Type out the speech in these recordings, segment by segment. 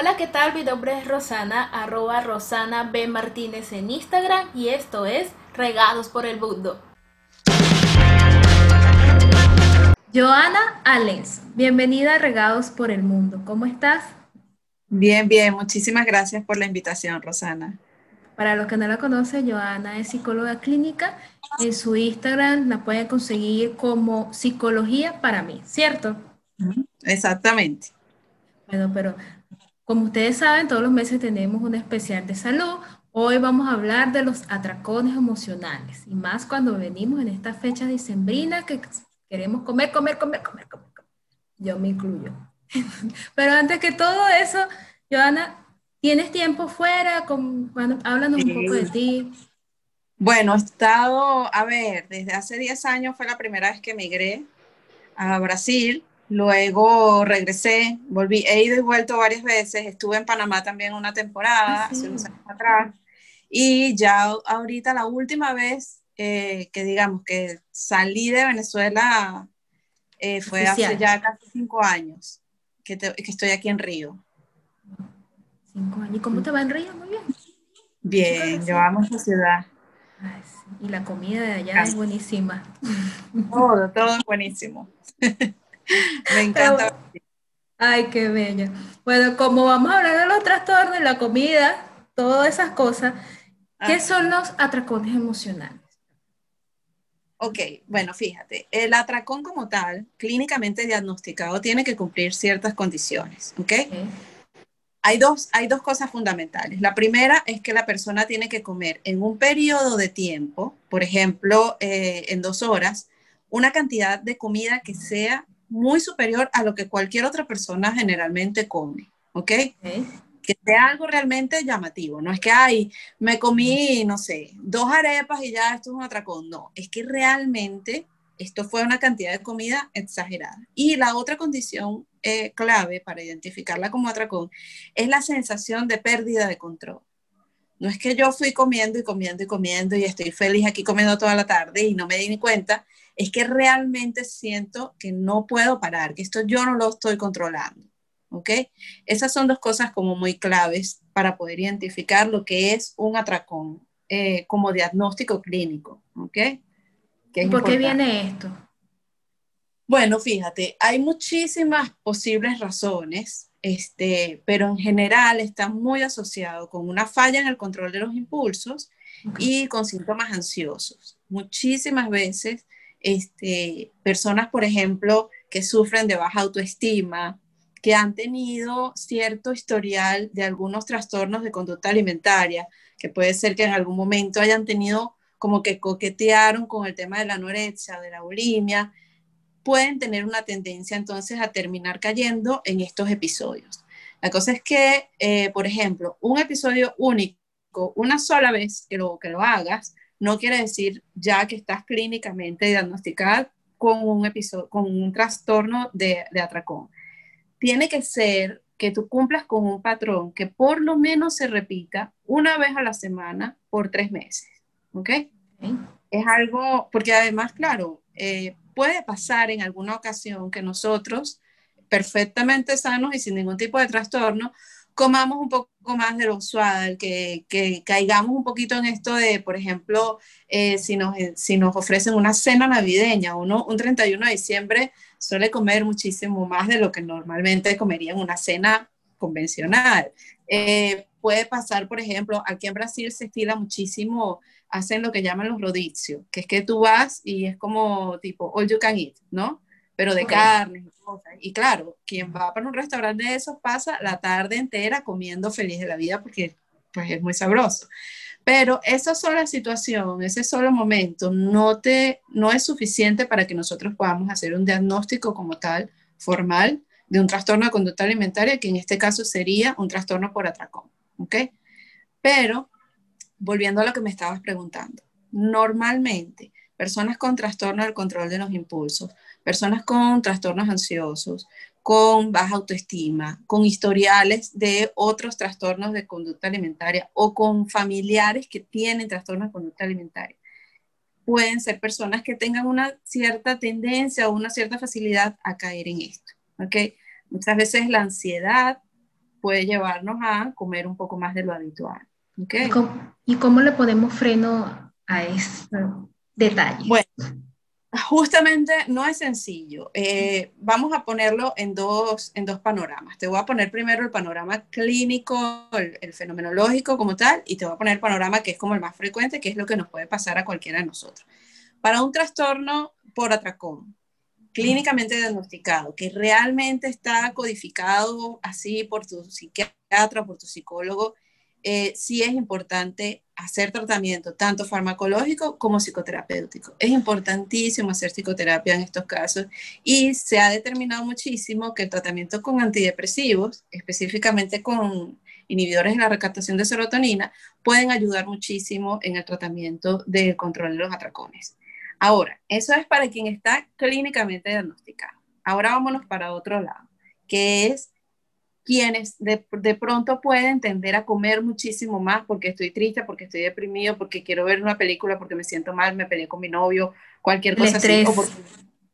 Hola, ¿qué tal? Mi nombre es Rosana, arroba Rosana B. Martínez en Instagram y esto es Regados por el Mundo. Joana Allens, bienvenida a Regados por el Mundo. ¿Cómo estás? Bien, bien. Muchísimas gracias por la invitación, Rosana. Para los que no la conocen, Joana es psicóloga clínica. En su Instagram la pueden conseguir como Psicología para mí, ¿cierto? Exactamente. Bueno, pero como ustedes saben, todos los meses tenemos un especial de salud. Hoy vamos a hablar de los atracones emocionales y más cuando venimos en esta fecha dicembrina que queremos comer, comer, comer, comer, comer. Yo me incluyo. Pero antes que todo eso, Joana, ¿tienes tiempo fuera? Con, háblanos un poco de ti. Bueno, he estado, a ver, desde hace 10 años fue la primera vez que emigré a Brasil Luego regresé, volví, he ido y vuelto varias veces, estuve en Panamá también una temporada, ah, hace unos años atrás, y ya ahorita la última vez eh, que digamos que salí de Venezuela eh, fue hace ya casi cinco años que, que, estoy aquí en Río. Cinco años. ¿Y cómo te va en Río? Muy bien. Bien, yo amo esa ciudad. Y la comida de allá es buenísima. Todo, todo es buenísimo. Me encanta. ay, qué bella. Bueno, como vamos a hablar de los trastornos, la comida, todas esas cosas, ¿qué son los atracones emocionales? Ok, bueno, fíjate, el atracón como tal, clínicamente diagnosticado, tiene que cumplir ciertas condiciones, ¿ok? Hay, dos, hay dos cosas fundamentales. La primera es que la persona tiene que comer en un periodo de tiempo, por ejemplo, eh, en dos horas, una cantidad de comida que sea muy superior a lo que cualquier otra persona generalmente come, ¿ok? Que sea algo realmente llamativo, no es que, ay, me comí, no sé, dos arepas y ya esto es un atracón, no, es que realmente esto fue una cantidad de comida exagerada. Y la otra condición eh, clave para identificarla como atracón es la sensación de pérdida de control. No es que yo fui comiendo y comiendo y comiendo y estoy feliz aquí comiendo toda la tarde y no me di ni cuenta, es que realmente siento que no puedo parar, que esto yo no lo estoy controlando. ¿Ok? Esas son dos cosas como muy claves para poder identificar lo que es un atracón eh, como diagnóstico clínico. ¿Ok? ¿Por qué viene esto? Bueno, fíjate, hay muchísimas posibles razones, este, pero en general está muy asociado con una falla en el control de los impulsos y con síntomas ansiosos. Muchísimas veces este, personas, por ejemplo, que sufren de baja autoestima, que han tenido cierto historial de algunos trastornos de conducta alimentaria, que puede ser que en algún momento hayan tenido como que coquetearon con el tema de la anorexia, de la bulimia, pueden tener una tendencia entonces a terminar cayendo en estos episodios. La cosa es que, eh, por ejemplo, un episodio único, una sola vez que lo, que lo hagas, no quiere decir ya que estás clínicamente diagnosticada con un episodio, con un trastorno de, atracón. Tiene que ser que tú cumplas con un patrón que por lo menos se repita una vez a la semana por tres meses. ¿Ok? Es algo, porque además, claro, eh, puede pasar en alguna ocasión que nosotros, perfectamente sanos y sin ningún tipo de trastorno, comamos un poco más de lo usual, que, que caigamos un poquito en esto de, por ejemplo, eh, si, nos, si nos ofrecen una cena navideña, uno un 31 de diciembre suele comer muchísimo más de lo que normalmente comería en una cena convencional. Eh, puede pasar, por ejemplo, aquí en Brasil se estila muchísimo, hacen lo que llaman los rodicios, que es que tú vas y es como tipo all you can eat, ¿no? pero de carne y cosas. Y claro, quien va para un restaurante de esos pasa la tarde entera comiendo feliz de la vida porque pues es muy sabroso. Pero esa sola situación, ese solo momento, no, te, no es suficiente para que nosotros podamos hacer un diagnóstico como tal, formal, de un trastorno de conducta alimentaria, que en este caso sería un trastorno por atracón. ¿Ok? Pero, volviendo a lo que me estabas preguntando, normalmente personas con trastorno del control de los impulsos, personas con trastornos ansiosos, con baja autoestima, con historiales de otros trastornos de conducta alimentaria o con familiares que tienen trastornos de conducta alimentaria. Pueden ser personas que tengan una cierta tendencia o una cierta facilidad a caer en esto. ¿okay? Muchas veces la ansiedad puede llevarnos a comer un poco más de lo habitual. ¿Y, cómo, ¿Y cómo le ponemos freno a este detalle? Bueno, Justamente no es sencillo. Eh, vamos a ponerlo en dos, en dos panoramas. Te voy a poner primero el panorama clínico, el, fenomenológico como tal, y te voy a poner el panorama que es como el más frecuente, que es lo que nos puede pasar a cualquiera de nosotros. Para un trastorno por atracón, clínicamente diagnosticado, que realmente está codificado así por tu psiquiatra, por tu psicólogo, eh, sí es importante hacer tratamiento tanto farmacológico como psicoterapéutico. Es importantísimo hacer psicoterapia en estos casos y se ha determinado muchísimo que el tratamiento con antidepresivos, específicamente con inhibidores de la recaptación de serotonina, pueden ayudar muchísimo en el tratamiento del control de los atracones. Ahora, eso es para quien está clínicamente diagnosticado. Ahora vámonos para otro lado, que es quienes de, pronto pueden tender a comer muchísimo más porque estoy triste, porque estoy deprimido, porque quiero ver una película, porque me siento mal, me peleé con mi novio, cualquier cosa así, o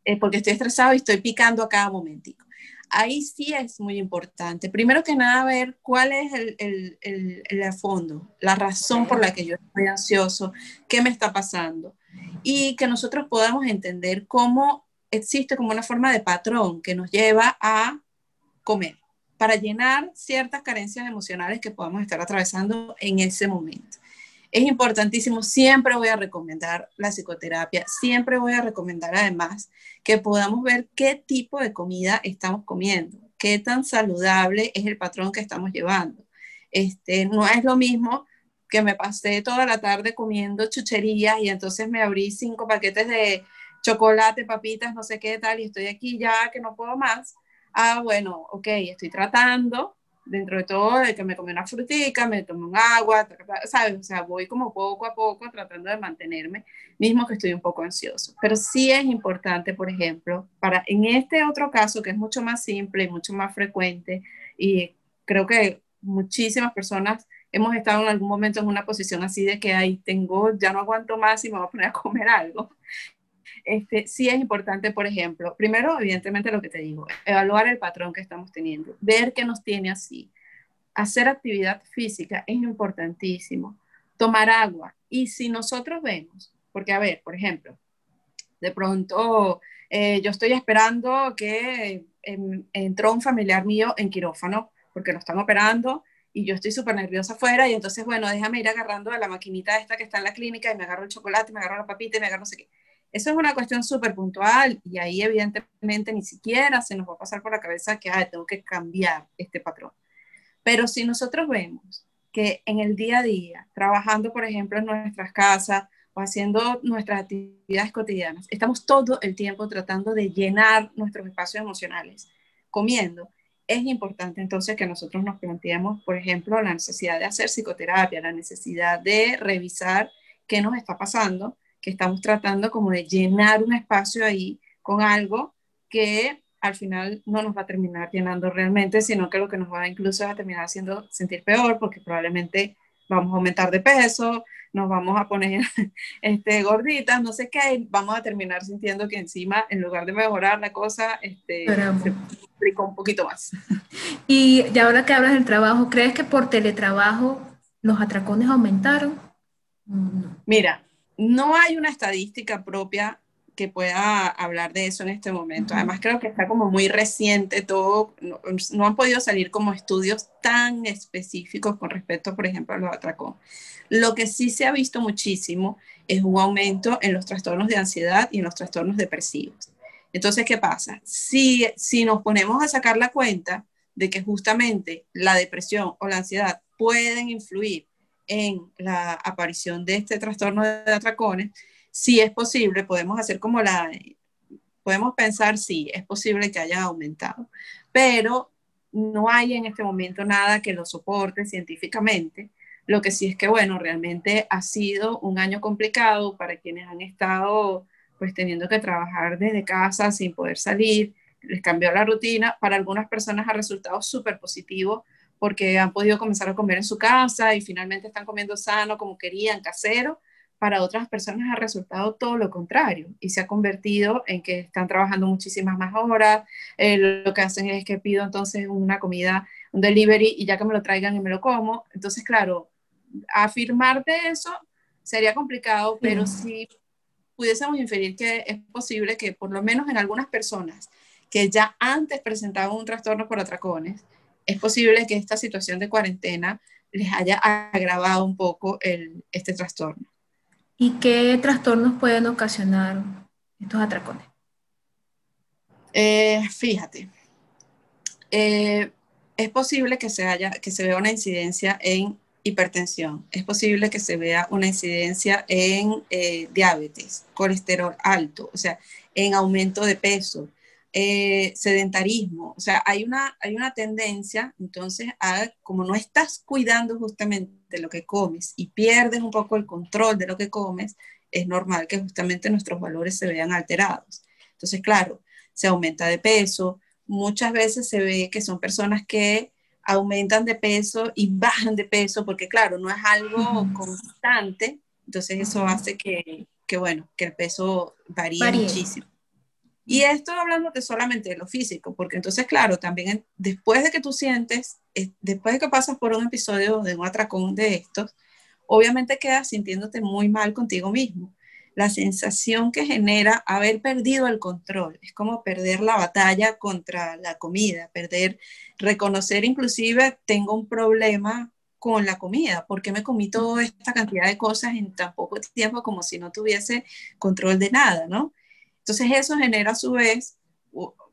eh, porque, estoy estresado y estoy picando a cada momentico. Ahí sí es muy importante. Primero que nada, ver cuál es el, el, el, fondo, la razón por la que yo estoy ansioso, qué me está pasando. Y que nosotros podamos entender cómo existe como una forma de patrón que nos lleva a comer para llenar ciertas carencias emocionales que podamos estar atravesando en ese momento. Es importantísimo, siempre voy a recomendar la psicoterapia, siempre voy a recomendar además que podamos ver qué tipo de comida estamos comiendo, qué tan saludable es el patrón que estamos llevando. Este, no es lo mismo que me pasé toda la tarde comiendo chucherías y entonces me abrí cinco paquetes de chocolate, papitas, no sé qué tal, y estoy aquí ya que no puedo más, ah, bueno, ok, estoy tratando, dentro de todo, de que me comí una frutica, me tomé un agua, ¿sabes? O sea, voy como poco a poco tratando de mantenerme, mismo que estoy un poco ansioso. Pero sí es importante, por ejemplo, para en este otro caso, que es mucho más simple y mucho más frecuente, y creo que muchísimas personas hemos estado en algún momento en una posición así de que ahí tengo, ya no aguanto más y me voy a poner a comer algo este, sí es importante, por ejemplo, primero, evidentemente lo que te digo, evaluar el patrón que estamos teniendo, ver qué nos tiene así. Hacer actividad física es importantísimo. Tomar agua. Y si nosotros vemos, porque a ver, por ejemplo, de pronto eh, yo estoy esperando que em, entró un familiar mío en quirófano porque lo están operando y yo estoy súper nerviosa afuera y entonces, bueno, déjame ir agarrando a la maquinita esta que está en la clínica y me agarro el chocolate, me agarro la papita y me agarro no sé qué. Eso es una cuestión súper puntual y ahí evidentemente ni siquiera se nos va a pasar por la cabeza que tengo que cambiar este patrón. Pero si nosotros vemos que en el día a día, trabajando por ejemplo en nuestras casas o haciendo nuestras actividades cotidianas, estamos todo el tiempo tratando de llenar nuestros espacios emocionales, comiendo, es importante entonces que nosotros nos planteemos, por ejemplo, la necesidad de hacer psicoterapia, la necesidad de revisar qué nos está pasando que estamos tratando como de llenar un espacio ahí con algo que al final no nos va a terminar llenando realmente, sino que lo que nos va incluso a terminar haciendo sentir peor, porque probablemente vamos a aumentar de peso, nos vamos a poner este, gorditas, no sé qué, vamos a terminar sintiendo que encima, en lugar de mejorar la cosa, este, se un poquito más. Y ya ahora que hablas del trabajo, ¿crees que por teletrabajo los atracones aumentaron? Mira, no hay una estadística propia que pueda hablar de eso en este momento. Además, creo que está como muy reciente todo, no, han podido salir como estudios tan específicos con respecto, por ejemplo, a los atracón. Lo que sí se ha visto muchísimo es un aumento en los trastornos de ansiedad y en los trastornos depresivos. Entonces, ¿qué pasa? Si, si nos ponemos a sacar la cuenta de que justamente la depresión o la ansiedad pueden influir en la aparición de este trastorno de atracones, si es posible, podemos hacer como la, podemos pensar si es posible que haya aumentado, pero no hay en este momento nada que lo soporte científicamente. Lo que sí es que, bueno, realmente ha sido un año complicado para quienes han estado pues teniendo que trabajar desde casa sin poder salir, les cambió la rutina. Para algunas personas ha resultado súper positivo porque han podido comenzar a comer en su casa y finalmente están comiendo sano como querían, casero. Para otras personas ha resultado todo lo contrario y se ha convertido en que están trabajando muchísimas más horas. Eh, lo que hacen es que pido entonces una comida un delivery y ya que me lo traigan y me lo como. Entonces, claro, afirmarte eso sería complicado, pero si pudiésemos inferir que es posible que por lo menos en algunas personas que ya antes presentaban un trastorno por atracones, es posible que esta situación de cuarentena les haya agravado un poco el, este trastorno. ¿Y qué trastornos pueden ocasionar estos atracones? Eh, fíjate, eh, es posible que se, haya, que se vea una incidencia en hipertensión, es posible que se vea una incidencia en eh, diabetes, colesterol alto, o sea, en aumento de peso, sedentarismo, o sea, hay una, hay una tendencia, entonces, a como no estás cuidando justamente lo que comes y pierdes un poco el control de lo que comes, es normal que justamente nuestros valores se vean alterados. Entonces, claro, se aumenta de peso, muchas veces se ve que son personas que aumentan de peso y bajan de peso, porque claro, no es algo constante, entonces eso hace que, que, bueno, que el peso varíe, muchísimo. Y esto hablando de solamente de lo físico, porque entonces, claro, también después de que tú sientes, eh, después de que pasas por un episodio de un atracón de estos, obviamente quedas sintiéndote muy mal contigo mismo la sensación que genera haber perdido el control. Es como perder la batalla contra la comida, perder, reconocer inclusive tengo un problema con la comida, porque me comí toda esta cantidad de cosas en tan poco tiempo como si no tuviese control de nada, ¿no? Entonces eso genera a su vez,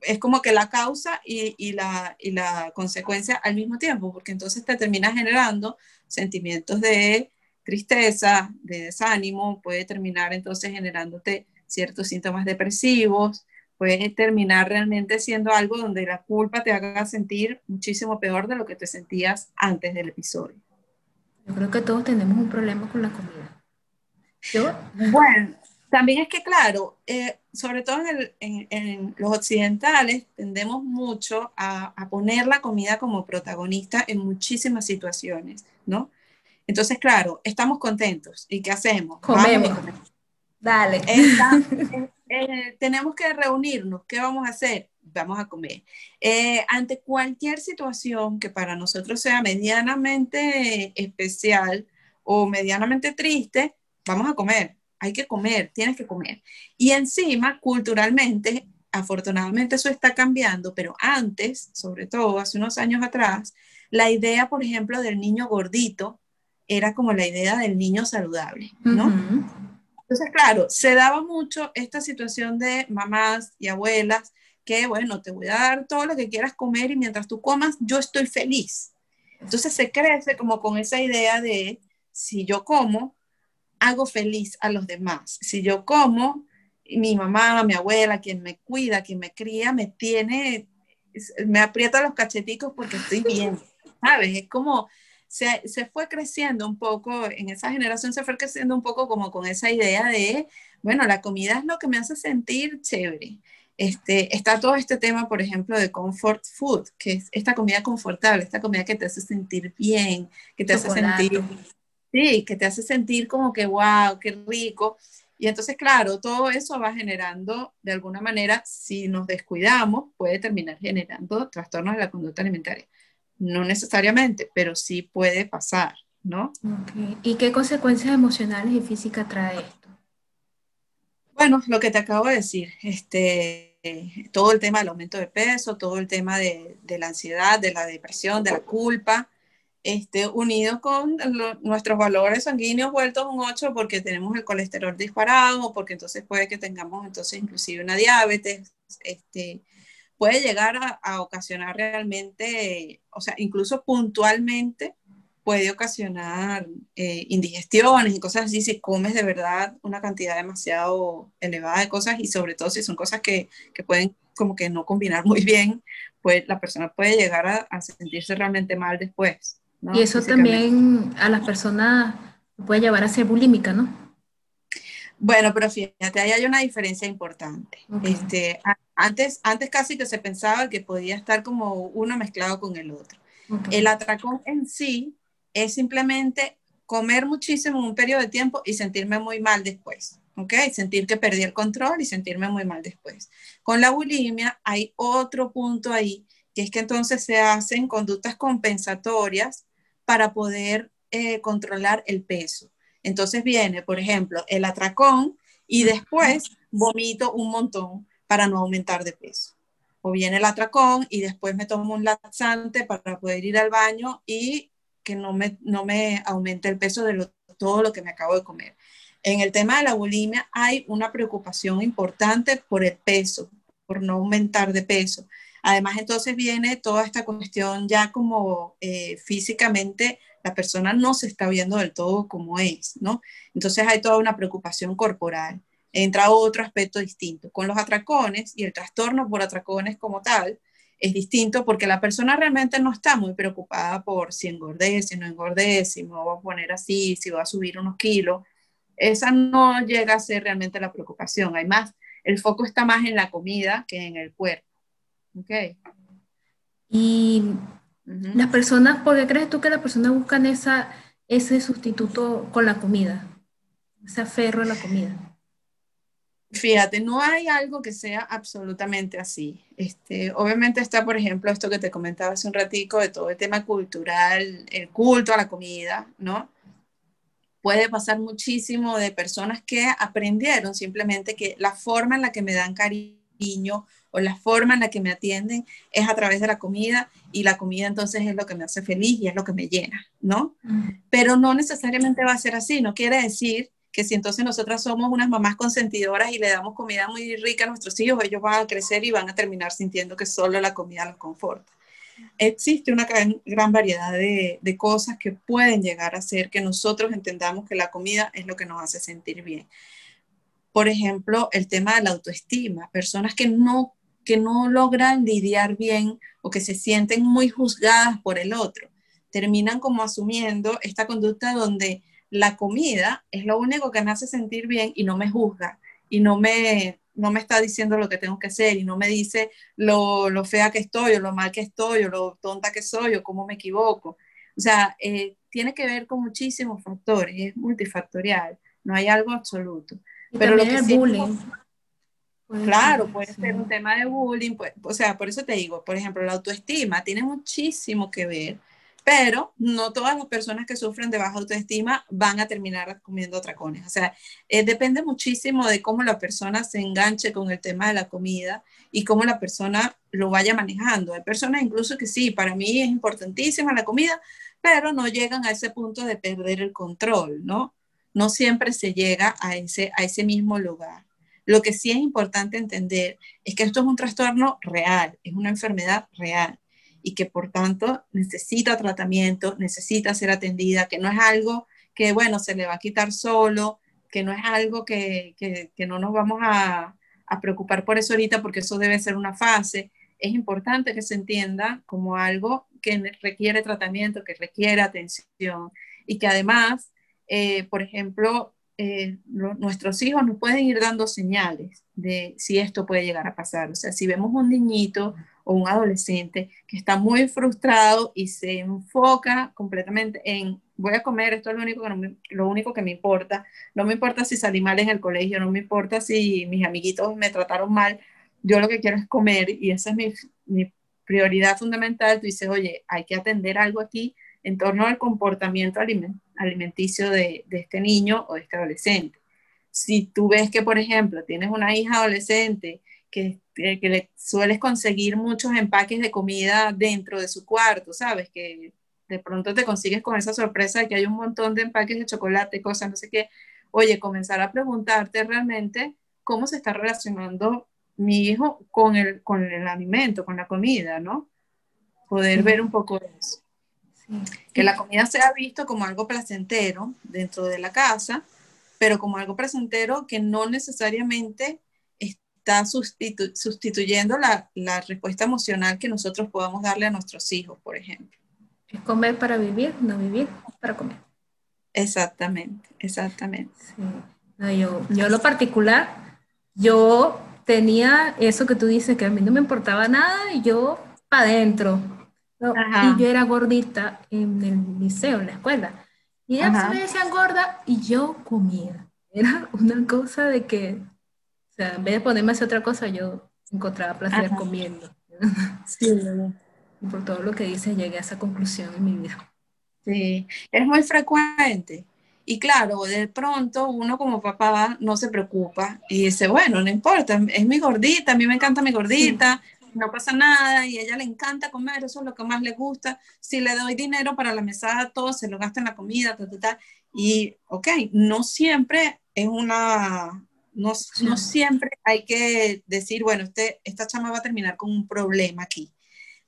es como que la causa y, y, la, y la consecuencia al mismo tiempo, porque entonces te termina generando sentimientos de tristeza, de desánimo, puede terminar entonces generándote ciertos síntomas depresivos, puede terminar realmente siendo algo donde la culpa te haga sentir muchísimo peor de lo que te sentías antes del episodio. Yo creo que todos tenemos un problema con la comida. ¿Yo? Bueno, también es que, claro, eh, sobre todo en, los occidentales, tendemos mucho a, a, poner la comida como protagonista en muchísimas situaciones, ¿no? Entonces, claro, estamos contentos. ¿Y qué hacemos? Comemos. Dale. Eh, eh, tenemos que reunirnos. ¿Qué vamos a hacer? Vamos a comer. Eh, ante cualquier situación que para nosotros sea medianamente especial o medianamente triste, vamos a comer. Hay que comer, tienes que comer. Y encima, culturalmente, afortunadamente eso está cambiando, pero antes, sobre todo hace unos años atrás, la idea, por ejemplo, del niño gordito era como la idea del niño saludable, ¿no? Entonces, claro, se daba mucho esta situación de mamás y abuelas que, bueno, te voy a dar todo lo que quieras comer y mientras tú comas, yo estoy feliz. Entonces se crece como con esa idea de, si yo como, hago feliz a los demás. Si yo como, mi mamá, mi abuela, quien me cuida, quien me cría, me tiene, me aprieta los cacheticos porque estoy bien, ¿sabes? Es como se, se, fue creciendo un poco, en esa generación se fue creciendo un poco como con esa idea de, bueno, la comida es lo que me hace sentir chévere. Este, está todo este tema, por ejemplo, de comfort food, que es esta comida confortable, esta comida que te hace sentir bien, que te hace sentir, sí, que te hace sentir como que, wow, qué rico. Y entonces, claro, todo eso va generando, de alguna manera, si nos descuidamos, puede terminar generando trastornos de la conducta alimentaria. No necesariamente, pero sí puede pasar, ¿no? ¿Y qué consecuencias emocionales y físicas trae esto? Bueno, lo que te acabo de decir, este, todo el tema del aumento de peso, todo el tema de, la ansiedad, de la depresión, de la culpa, este, unido con nuestros valores sanguíneos vueltos un 8 porque tenemos el colesterol disparado porque entonces puede que tengamos entonces inclusive una diabetes, este, puede llegar a, ocasionar realmente, o sea, incluso puntualmente puede ocasionar eh, indigestiones y cosas así si comes de verdad una cantidad demasiado elevada de cosas y sobre todo si son cosas que, que pueden como que no combinar muy bien, pues la persona puede llegar a, a sentirse realmente mal después. Y eso también a las personas puede llevar a ser bulímica, ¿no? Bueno, pero fíjate, ahí hay una diferencia importante. Este, antes, antes casi que se pensaba que podía estar como uno mezclado con el otro. El atracón en sí es simplemente comer muchísimo en un periodo de tiempo y sentirme muy mal después. ¿ok? Sentir que perdí el control y sentirme muy mal después. Con la bulimia hay otro punto ahí que es que entonces se hacen conductas compensatorias para poder eh, controlar el peso. Entonces viene, por ejemplo, el atracón y después vomito un montón para no aumentar de peso. O viene el atracón y después me tomo un laxante para poder ir al baño y que no me, no me aumente el peso de todo lo que me acabo de comer. En el tema de la bulimia hay una preocupación importante por el peso, por no aumentar de peso. Además, entonces viene toda esta cuestión ya como eh, físicamente la persona no se está viendo del todo como es, ¿no? Entonces hay toda una preocupación corporal. Entra otro aspecto distinto. Con los atracones y el trastorno por atracones como tal, es distinto porque la persona realmente no está muy preocupada por si engordé, si no engordé, si me voy a poner así, si voy a subir unos kilos. Esa no llega a ser realmente la preocupación. Además, el foco está más en la comida que en el cuerpo. ¿Ok? Y las personas, ¿por qué crees tú que las personas buscan esa, ese sustituto con la comida? Ese aferro a la comida. Fíjate, no hay algo que sea absolutamente así. Este, obviamente está, por ejemplo, esto que te comentaba hace un ratico de todo el tema cultural, el culto a la comida, ¿no? Puede pasar muchísimo de personas que aprendieron simplemente que la forma en la que me dan cariño o la forma en la que me atienden es a través de la comida y la comida entonces es lo que me hace feliz y es lo que me llena, ¿no? Pero no necesariamente va a ser así, no quiere decir que si entonces nosotras somos unas mamás consentidoras y le damos comida muy rica a nuestros hijos, ellos van a crecer y van a terminar sintiendo que solo la comida los conforta. Existe una gran, variedad de, de, cosas que pueden llegar a hacer que nosotros entendamos que la comida es lo que nos hace sentir bien. Por ejemplo, el tema de la autoestima. Personas que no, que no logran lidiar bien o que se sienten muy juzgadas por el otro, terminan como asumiendo esta conducta donde la comida es lo único que me hace sentir bien y no me juzga y no me, no me está diciendo lo que tengo que hacer y no me dice lo, lo fea que estoy o lo mal que estoy o lo tonta que soy o cómo me equivoco. O sea, eh, tiene que ver con muchísimos factores, es multifactorial, no hay algo absoluto. Pero lo que el bullying. Claro, puede ser un tema de bullying, pues, o sea, por eso te digo, por ejemplo, la autoestima tiene muchísimo que ver pero no todas las personas que sufren de baja autoestima van a terminar comiendo atracones. O sea, eh, depende muchísimo de cómo la persona se enganche con el tema de la comida y cómo la persona lo vaya manejando. Hay personas incluso que sí, para mí es importantísima la comida, pero no llegan a ese punto de perder el control, ¿no? No siempre se llega a ese, a ese mismo lugar. Lo que sí es importante entender es que esto es un trastorno real, es una enfermedad real y que por tanto necesita tratamiento, necesita ser atendida, que no es algo que, bueno, se le va a quitar solo, que no es algo que, que, no nos vamos a, a preocupar por eso ahorita, porque eso debe ser una fase. Es importante que se entienda como algo que requiere tratamiento, que requiere atención y que además, eh, por ejemplo, eh, nuestros hijos nos pueden ir dando señales de si esto puede llegar a pasar. O sea, si vemos un niñito o un adolescente que está muy frustrado y se enfoca completamente en voy a comer, esto es lo único que, me, lo único que me importa, no me importa si salí mal en el colegio, no me importa si mis amiguitos me trataron mal, yo lo que quiero es comer y esa es mi, mi prioridad fundamental. Tú dices, oye, hay que atender algo aquí en torno al comportamiento alimenticio de, de este niño o de este adolescente. Si tú ves que, por ejemplo, tienes una hija adolescente que, que, le sueles conseguir muchos empaques de comida dentro de su cuarto, ¿sabes? Que de pronto te consigues con esa sorpresa de que hay un montón de empaques de chocolate, cosas, no sé qué. Oye, comenzar a preguntarte realmente cómo se está relacionando mi hijo con el, con el alimento, con la comida, ¿no? Poder ver un poco eso. Que la comida sea visto como algo placentero dentro de la casa, pero como algo placentero que no necesariamente está sustituyendo la, la, respuesta emocional que nosotros podamos darle a nuestros hijos, por ejemplo. Es comer para vivir, no vivir para comer. Exactamente, exactamente. yo, yo lo particular, yo tenía eso que tú dices, que a mí no me importaba nada y yo para adentro. Y yo era gordita en el liceo, en la escuela. Y ellas me decían gorda y yo comía. Era una cosa de que sea, en vez de ponerme a hacer otra cosa, yo encontraba placer comiendo. Sí, Y por todo lo que dices, llegué a esa conclusión en mi vida. Sí, es muy frecuente. Y claro, de pronto uno como papá no se preocupa y dice, bueno, no importa, es mi gordita, a mí me encanta mi gordita, no pasa nada y a ella le encanta comer, eso es lo que más le gusta. Si le doy dinero para la mesada, todo se lo gasta en la comida, ta, ta, ta. Y, ok, no siempre es una, no, no, siempre hay que decir, bueno, este, esta chama va a terminar con un problema aquí,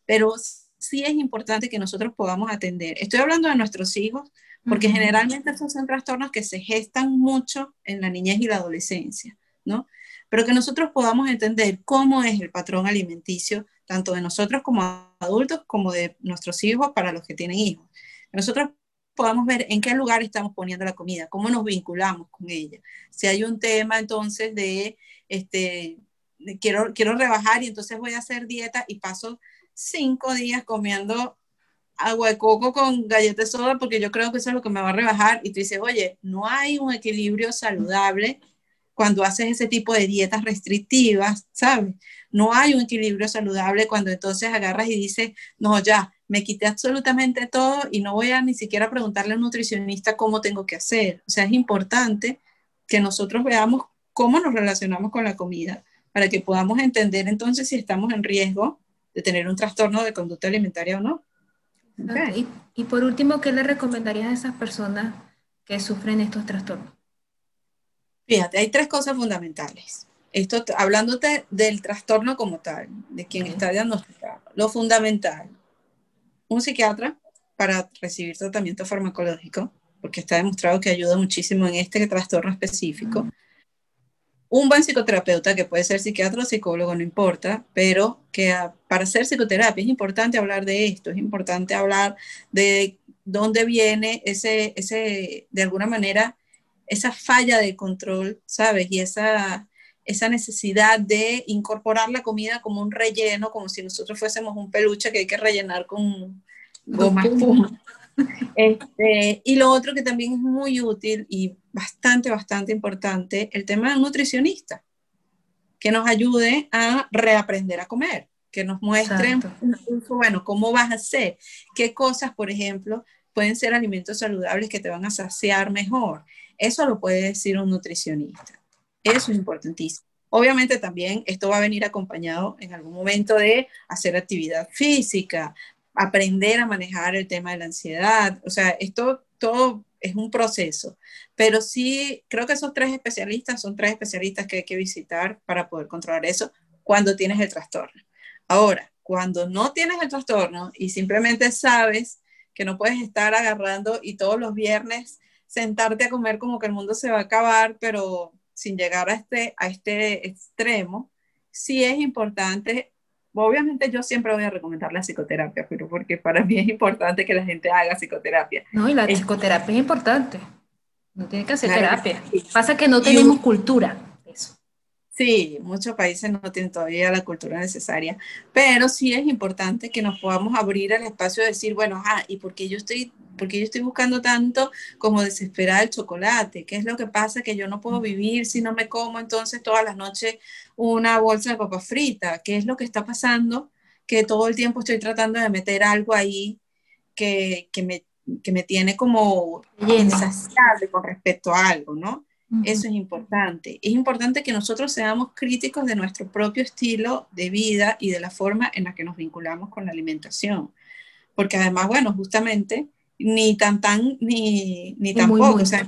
pero sí es importante que nosotros podamos atender. Estoy hablando de nuestros hijos, porque generalmente esos son trastornos que se gestan mucho en la niñez y la adolescencia, ¿no? Pero que nosotros podamos entender cómo es el patrón alimenticio, tanto de nosotros como adultos, como de nuestros hijos para los que tienen hijos. Nosotros podamos ver en qué lugar estamos poniendo la comida, cómo nos vinculamos con ella. Si hay un tema entonces de, este, quiero, quiero rebajar y entonces voy a hacer dieta y paso cinco días comiendo agua de coco con galletas de soda porque yo creo que eso es lo que me va a rebajar. Y tú dices, oye, no hay un equilibrio saludable cuando haces ese tipo de dietas restrictivas, ¿sabes? No hay un equilibrio saludable cuando entonces agarras y dices, no, ya, me quité absolutamente todo y no voy a ni siquiera preguntarle a un nutricionista cómo tengo que hacer. O sea, es importante que nosotros veamos cómo nos relacionamos con la comida para que podamos entender entonces si estamos en riesgo de tener un trastorno de conducta alimentaria o no. Y, por último, ¿qué le recomendarías a esas personas que sufren estos trastornos? Fíjate, hay tres cosas fundamentales. Esto hablándote del trastorno como tal, de quien está diagnosticado. Lo fundamental, un psiquiatra para recibir tratamiento farmacológico, porque está demostrado que ayuda muchísimo en este trastorno específico un buen psicoterapeuta, que puede ser psiquiatra o psicólogo, no importa, pero que para hacer psicoterapia es importante hablar de esto, es importante hablar de dónde viene ese, ese de alguna manera, esa falla de control, ¿sabes? Y esa, esa necesidad de incorporar la comida como un relleno, como si nosotros fuésemos un peluche que hay que rellenar con goma espuma. Este, y lo otro que también es muy útil y bastante, bastante importante, el tema del nutricionista, que nos ayude a reaprender a comer, que nos muestre, bueno, cómo vas a hacer, qué cosas, por ejemplo, pueden ser alimentos saludables que te van a saciar mejor. Eso lo puede decir un nutricionista. Eso es importantísimo. Obviamente también esto va a venir acompañado en algún momento de hacer actividad física, aprender a manejar el tema de la ansiedad. O sea, esto todo es un proceso, pero sí creo que esos tres especialistas son tres especialistas que hay que visitar para poder controlar eso cuando tienes el trastorno. Ahora, cuando no tienes el trastorno y simplemente sabes que no puedes estar agarrando y todos los viernes sentarte a comer como que el mundo se va a acabar, pero sin llegar a este, a este extremo, sí es importante obviamente yo siempre voy a recomendar la psicoterapia, pero porque para mí es importante que la gente haga psicoterapia. No, y la psicoterapia es importante. No tiene que hacer terapia. Pasa que no tenemos cultura. Sí, muchos países no tienen todavía la cultura necesaria, pero sí es importante que nos podamos abrir el espacio de decir, bueno, ah, ¿y por qué yo estoy porque yo estoy buscando tanto como desesperar el chocolate. ¿Qué es lo que pasa? Que yo no puedo vivir si no me como entonces todas las noches una bolsa de papa frita. ¿Qué es lo que está pasando? Que todo el tiempo estoy tratando de meter algo ahí que, que, me, que me, tiene como insaciable con respecto a algo, ¿no? Eso es importante. Es importante que nosotros seamos críticos de nuestro propio estilo de vida y de la forma en la que nos vinculamos con la alimentación. Porque además, bueno, justamente ni tan tan, ni, ni tampoco. O sea,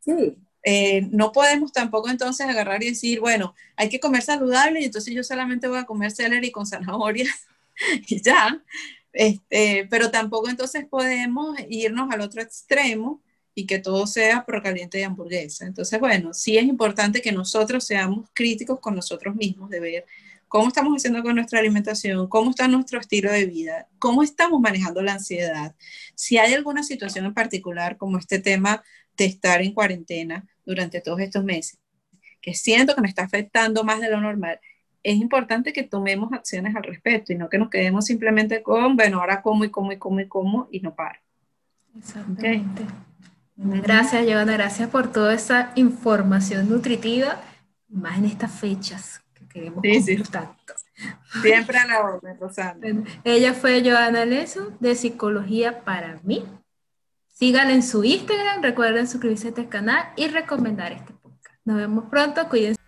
sí, eh, no podemos tampoco entonces agarrar y decir, bueno, hay que comer saludable y entonces yo solamente voy a comer celery con zanahoria y ya. Este, pero tampoco entonces podemos irnos al otro extremo y que todo sea pro caliente y hamburguesa. Entonces, bueno, sí es importante que nosotros seamos críticos con nosotros mismos de ver cómo estamos haciendo con nuestra alimentación, cómo está nuestro estilo de vida, cómo estamos manejando la ansiedad, si hay alguna situación en particular como este tema de estar en cuarentena durante todos estos meses, que siento que me está afectando más de lo normal, es importante que tomemos acciones al respecto y no que nos quedemos simplemente con, bueno, ahora como y como y como y como y no paro. Exactamente. Gracias, Giovanna, gracias por toda esa información nutritiva, más en estas fechas queremos sí, tanto. Siempre a la orden, Rosana. ella fue Joana Leso de Psicología para mí. Síganla en su Instagram, recuerden suscribirse a este canal y recomendar este podcast. Nos vemos pronto, cuídense.